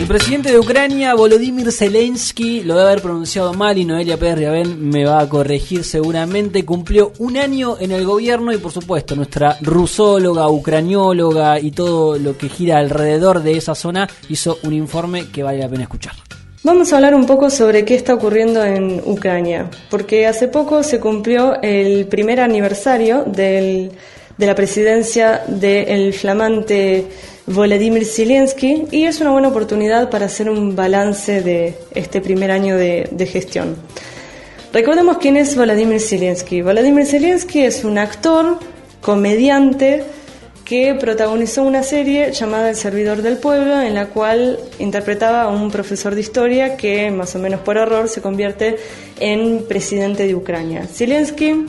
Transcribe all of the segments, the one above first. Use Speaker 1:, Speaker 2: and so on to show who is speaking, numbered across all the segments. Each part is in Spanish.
Speaker 1: El presidente de Ucrania, Volodymyr Zelensky, lo debe haber pronunciado mal y Noelia Pérez me va a corregir seguramente, cumplió un año en el gobierno y por supuesto nuestra rusóloga, ucranióloga y todo lo que gira alrededor de esa zona hizo un informe que vale la pena escuchar.
Speaker 2: Vamos a hablar un poco sobre qué está ocurriendo en Ucrania, porque hace poco se cumplió el primer aniversario del, de la presidencia del flamante Volodymyr Zelensky y es una buena oportunidad para hacer un balance de este primer año de, gestión. Recordemos quién es Volodymyr Zelensky. Volodymyr Zelensky es un actor, comediante, que protagonizó una serie llamada El Servidor del Pueblo, en la cual interpretaba a un profesor de historia que, más o menos por error, se convierte en presidente de Ucrania. Zelensky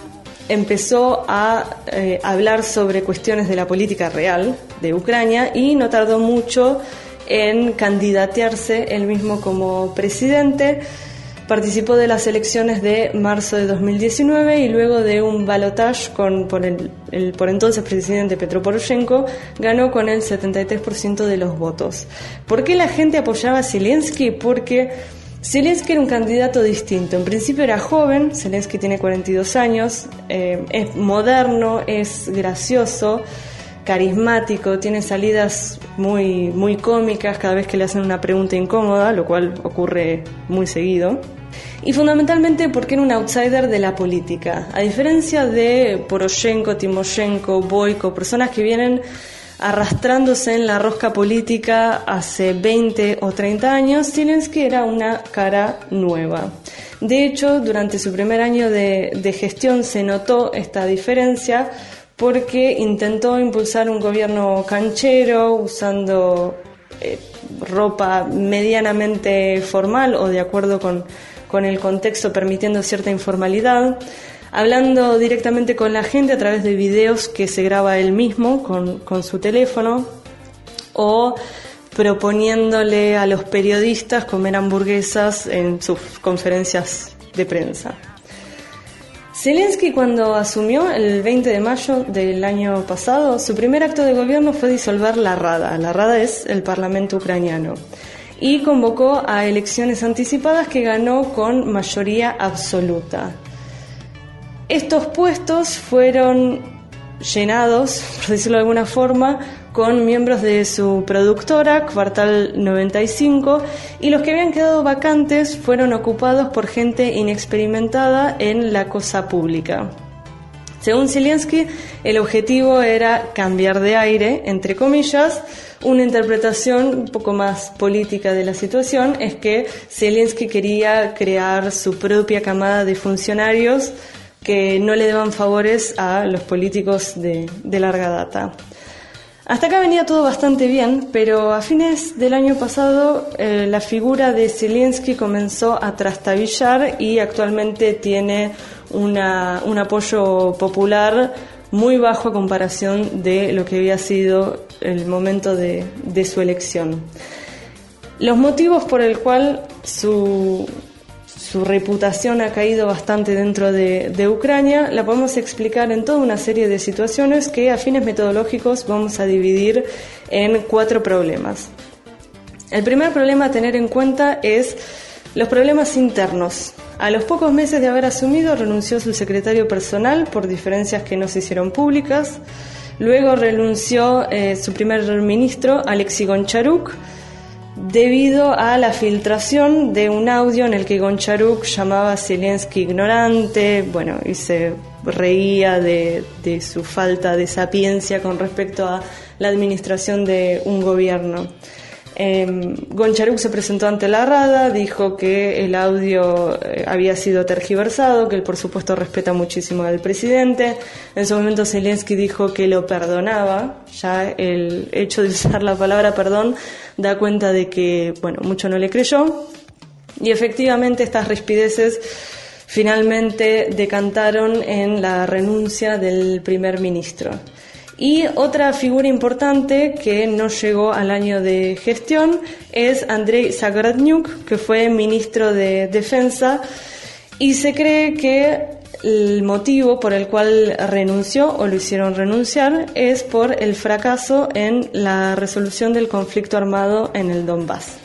Speaker 2: empezó a eh, hablar sobre cuestiones de la política real de Ucrania y no tardó mucho en candidatearse él mismo como presidente. Participó de las elecciones de marzo de 2019 y luego de un balotage con por el, por entonces presidente Petro Poroshenko ganó con el 73% de los votos. ¿Por qué la gente apoyaba a Zelensky? Porque Zelensky era un candidato distinto. En principio era joven, Zelensky tiene 42 años, eh, es moderno, es gracioso, carismático, tiene salidas muy, muy cómicas cada vez que le hacen una pregunta incómoda, lo cual ocurre muy seguido. Y fundamentalmente porque era un outsider de la política. A diferencia de Poroshenko, Timoshenko, Boyko, personas que vienen arrastrándose en la rosca política hace 20 o 30 años, Zelensky era una cara nueva. De hecho, durante su primer año de, gestión se notó esta diferencia porque intentó impulsar un gobierno canchero usando eh, ropa medianamente formal o de acuerdo con, con el contexto permitiendo cierta informalidad hablando directamente con la gente a través de videos que se graba él mismo con, su teléfono o proponiéndole a los periodistas comer hamburguesas en sus conferencias de prensa. Zelensky cuando asumió el 20 de mayo del año pasado, su primer acto de gobierno fue disolver la Rada. La Rada es el Parlamento ucraniano. Y convocó a elecciones anticipadas que ganó con mayoría absoluta. Estos puestos fueron llenados, por decirlo de alguna forma, con miembros de su productora, Kvartal 95, y los que habían quedado vacantes fueron ocupados por gente inexperimentada en la cosa pública. Según Zelensky, el objetivo era cambiar de aire, entre comillas, una interpretación un poco más política de la situación es que Zelensky quería crear su propia camada de funcionarios que no le deban favores a los políticos de, larga data. Hasta acá venía todo bastante bien, pero a fines del año pasado eh, la figura de Zelensky comenzó a trastabillar y actualmente tiene un apoyo popular muy bajo a comparación de lo que había sido el momento de, de su elección. Los motivos por el cual su, su reputación ha caído bastante dentro de, Ucrania, la podemos explicar en toda una serie de situaciones que a fines metodológicos vamos a dividir en cuatro problemas. El primer problema a tener en cuenta es los problemas internos. A los pocos meses de haber asumido renunció su secretario personal por diferencias que no se hicieron públicas. Luego renunció eh, su primer ministro, Alexei Goncharuk, debido a la filtración de un audio en el que Goncharuk llamaba a Zelensky ignorante, bueno, y se reía de, su falta de sapiencia con respecto a la administración de un gobierno. Eh, Goncharuk se presentó ante la Rada, dijo que el audio eh, había sido tergiversado, que él por supuesto respeta muchísimo al presidente. En su momento Zelensky dijo que lo perdonaba, ya el hecho de usar la palabra perdón da cuenta de que, bueno, mucho no le creyó. Y efectivamente estas rispideces finalmente decantaron en la renuncia del primer ministro. Y otra figura importante que no llegó al año de gestión es Andrei Zagradnyuk, que fue ministro de Defensa, y se cree que el motivo por el cual renunció o lo hicieron renunciar es por el fracaso en la resolución del conflicto armado en el Donbass.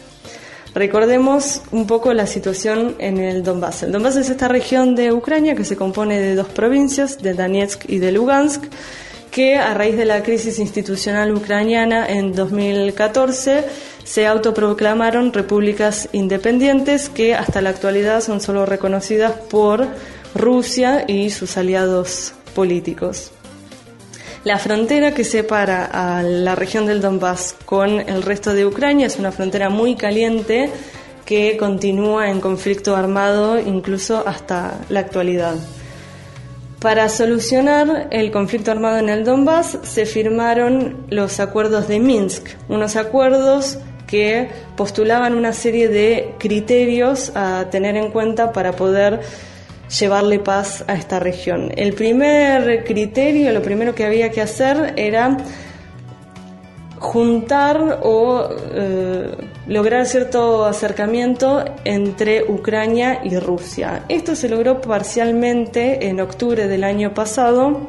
Speaker 2: Recordemos un poco la situación en el Donbass. El Donbass es esta región de Ucrania que se compone de dos provincias, de Donetsk y de Lugansk, que a raíz de la crisis institucional ucraniana en 2014 se autoproclamaron repúblicas independientes que hasta la actualidad son solo reconocidas por Rusia y sus aliados políticos. La frontera que separa a la región del Donbass con el resto de Ucrania es una frontera muy caliente que continúa en conflicto armado incluso hasta la actualidad. Para solucionar el conflicto armado en el Donbass se firmaron los acuerdos de Minsk, unos acuerdos que postulaban una serie de criterios a tener en cuenta para poder llevarle paz a esta región. El primer criterio, lo primero que había que hacer era juntar o eh, lograr cierto acercamiento entre Ucrania y Rusia. Esto se logró parcialmente en octubre del año pasado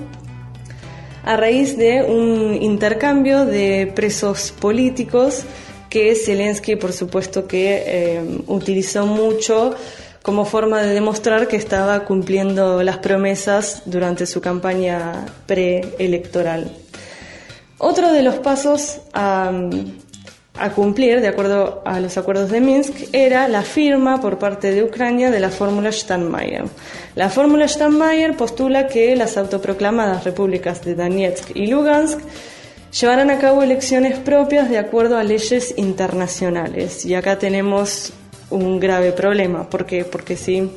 Speaker 2: a raíz de un intercambio de presos políticos que Zelensky, por supuesto, que eh, utilizó mucho como forma de demostrar que estaba cumpliendo las promesas durante su campaña preelectoral. Otro de los pasos a, cumplir, de acuerdo a los acuerdos de Minsk, era la firma por parte de Ucrania de la fórmula Steinmeier. La fórmula Steinmeier postula que las autoproclamadas repúblicas de Donetsk y Lugansk llevarán a cabo elecciones propias de acuerdo a leyes internacionales. Y acá tenemos un grave problema. ¿Por qué? Porque si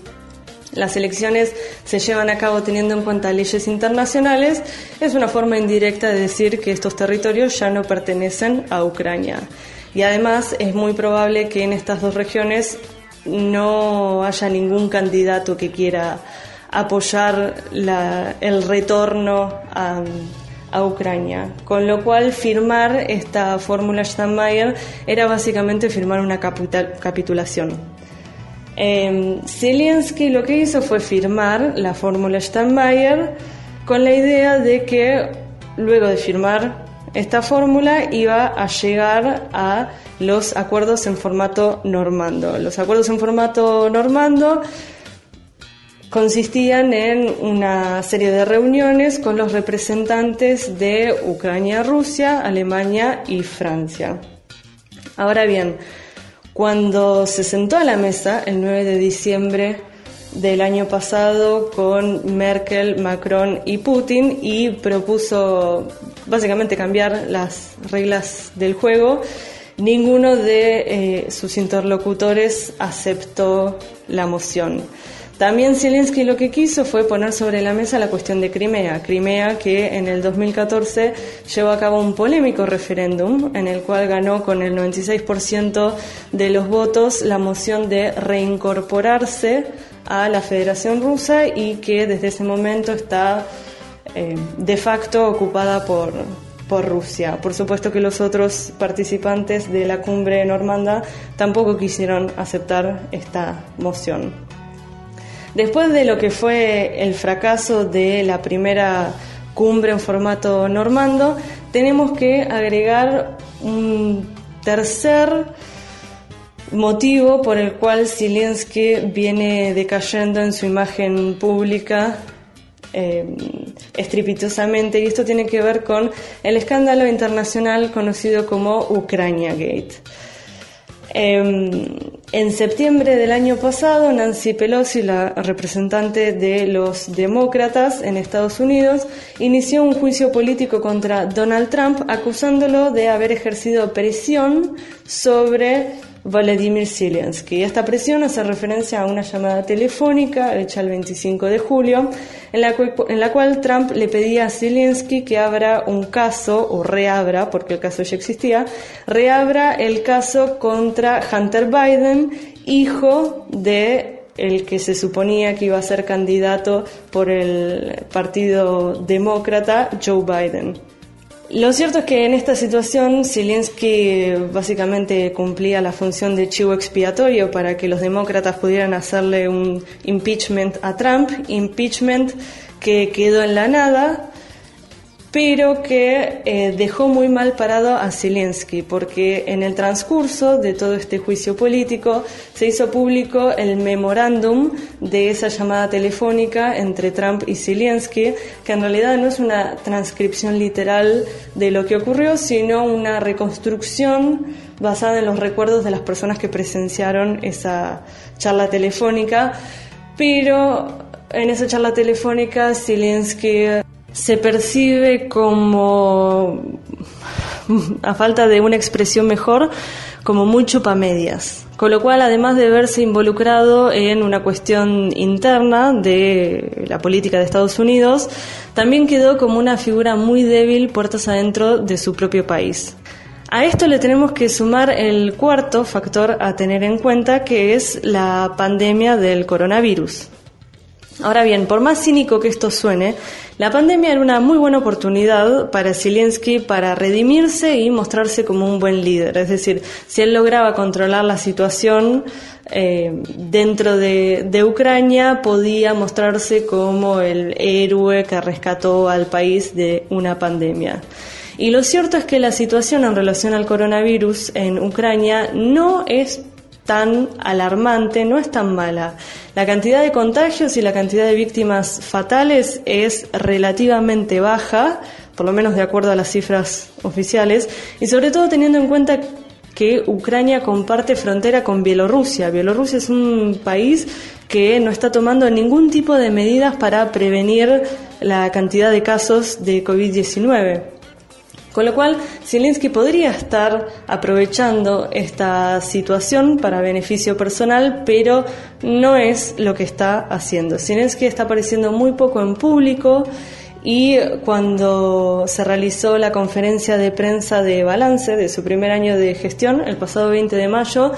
Speaker 2: las elecciones se llevan a cabo teniendo en cuenta leyes internacionales, es una forma indirecta de decir que estos territorios ya no pertenecen a Ucrania. Y además es muy probable que en estas dos regiones no haya ningún candidato que quiera apoyar el retorno a, Ucrania. Con lo cual, firmar esta fórmula Steinmeier era básicamente firmar una capitulación. Eh, Zelensky lo que hizo fue firmar la fórmula Steinmeier con la idea de que luego de firmar esta fórmula iba a llegar a los acuerdos en formato normando. Los acuerdos en formato normando consistían en una serie de reuniones con los representantes de Ucrania, Rusia, Alemania y Francia. Ahora bien, cuando se sentó a la mesa el 9 de diciembre del año pasado con Merkel, Macron y Putin y propuso básicamente cambiar las reglas del juego, ninguno de eh, sus interlocutores aceptó la moción. También Zelensky lo que quiso fue poner sobre la mesa la cuestión de Crimea. Crimea que en el 2014 llevó a cabo un polémico referéndum en el cual ganó con el 96% de los votos la moción de reincorporarse a la Federación Rusa y que desde ese momento está eh, de facto ocupada por, por Rusia. Por supuesto que los otros participantes de la cumbre normanda tampoco quisieron aceptar esta moción. Después de lo que fue el fracaso de la primera cumbre en formato normando, tenemos que agregar un tercer motivo por el cual Zelensky viene decayendo en su imagen pública eh, estrepitosamente y esto tiene que ver con el escándalo internacional conocido como Ucrania Gate. Em, en septiembre del año pasado, Nancy Pelosi, la representante de los demócratas en Estados Unidos, inició un juicio político contra Donald Trump acusándolo de haber ejercido presión sobre Vladimir Zelensky. Esta presión hace referencia a una llamada telefónica hecha el 25 de julio, en la, cual, en la cual Trump le pedía a Zelensky que abra un caso, o reabra, porque el caso ya existía, reabra el caso contra Hunter Biden, hijo de el que se suponía que iba a ser candidato por el Partido Demócrata, Joe Biden. Lo cierto es que en esta situación Zelensky básicamente cumplía la función de chivo expiatorio para que los demócratas pudieran hacerle un impeachment a Trump, impeachment que quedó en la nada pero que eh, dejó muy mal parado a Zelensky, porque en el transcurso de todo este juicio político se hizo público el memorándum de esa llamada telefónica entre Trump y Zelensky, que en realidad no es una transcripción literal de lo que ocurrió, sino una reconstrucción basada en los recuerdos de las personas que presenciaron esa charla telefónica, pero en esa charla telefónica Zelensky se percibe como, a falta de una expresión mejor, como muy chupamedias. Con lo cual, además de verse involucrado en una cuestión interna de la política de Estados Unidos, también quedó como una figura muy débil puertas adentro de su propio país. A esto le tenemos que sumar el cuarto factor a tener en cuenta, que es la pandemia del coronavirus. Ahora bien, por más cínico que esto suene, la pandemia era una muy buena oportunidad para Zelensky para redimirse y mostrarse como un buen líder. Es decir, si él lograba controlar la situación eh, dentro de, de Ucrania, podía mostrarse como el héroe que rescató al país de una pandemia. Y lo cierto es que la situación en relación al coronavirus en Ucrania no es tan alarmante, no es tan mala. La cantidad de contagios y la cantidad de víctimas fatales es relativamente baja, por lo menos de acuerdo a las cifras oficiales, y sobre todo teniendo en cuenta que Ucrania comparte frontera con Bielorrusia. Bielorrusia es un país que no está tomando ningún tipo de medidas para prevenir la cantidad de casos de COVID-19. Con lo cual, Zelensky podría estar aprovechando esta situación para beneficio personal, pero no es lo que está haciendo. Zelensky está apareciendo muy poco en público y cuando se realizó la conferencia de prensa de balance de su primer año de gestión, el pasado 20 de mayo,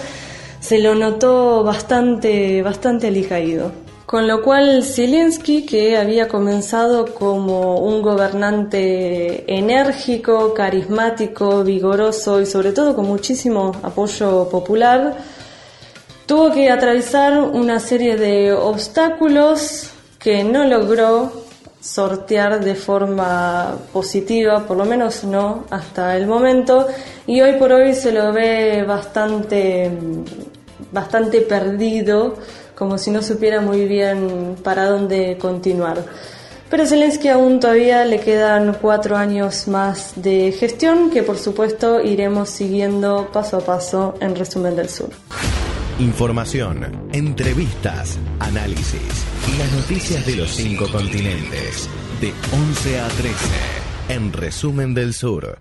Speaker 2: se lo notó bastante, bastante alicaído. Con lo cual Zelensky, que había comenzado como un gobernante enérgico, carismático, vigoroso y sobre todo con muchísimo apoyo popular, tuvo que atravesar una serie de obstáculos que no logró sortear de forma positiva, por lo menos no hasta el momento, y hoy por hoy se lo ve bastante, bastante perdido como si no supiera muy bien para dónde continuar. Pero Zelensky aún todavía le quedan cuatro años más de gestión que por supuesto iremos siguiendo paso a paso en Resumen del Sur.
Speaker 3: Información, entrevistas, análisis y las noticias de los cinco continentes. De 11 a 13 en Resumen del Sur.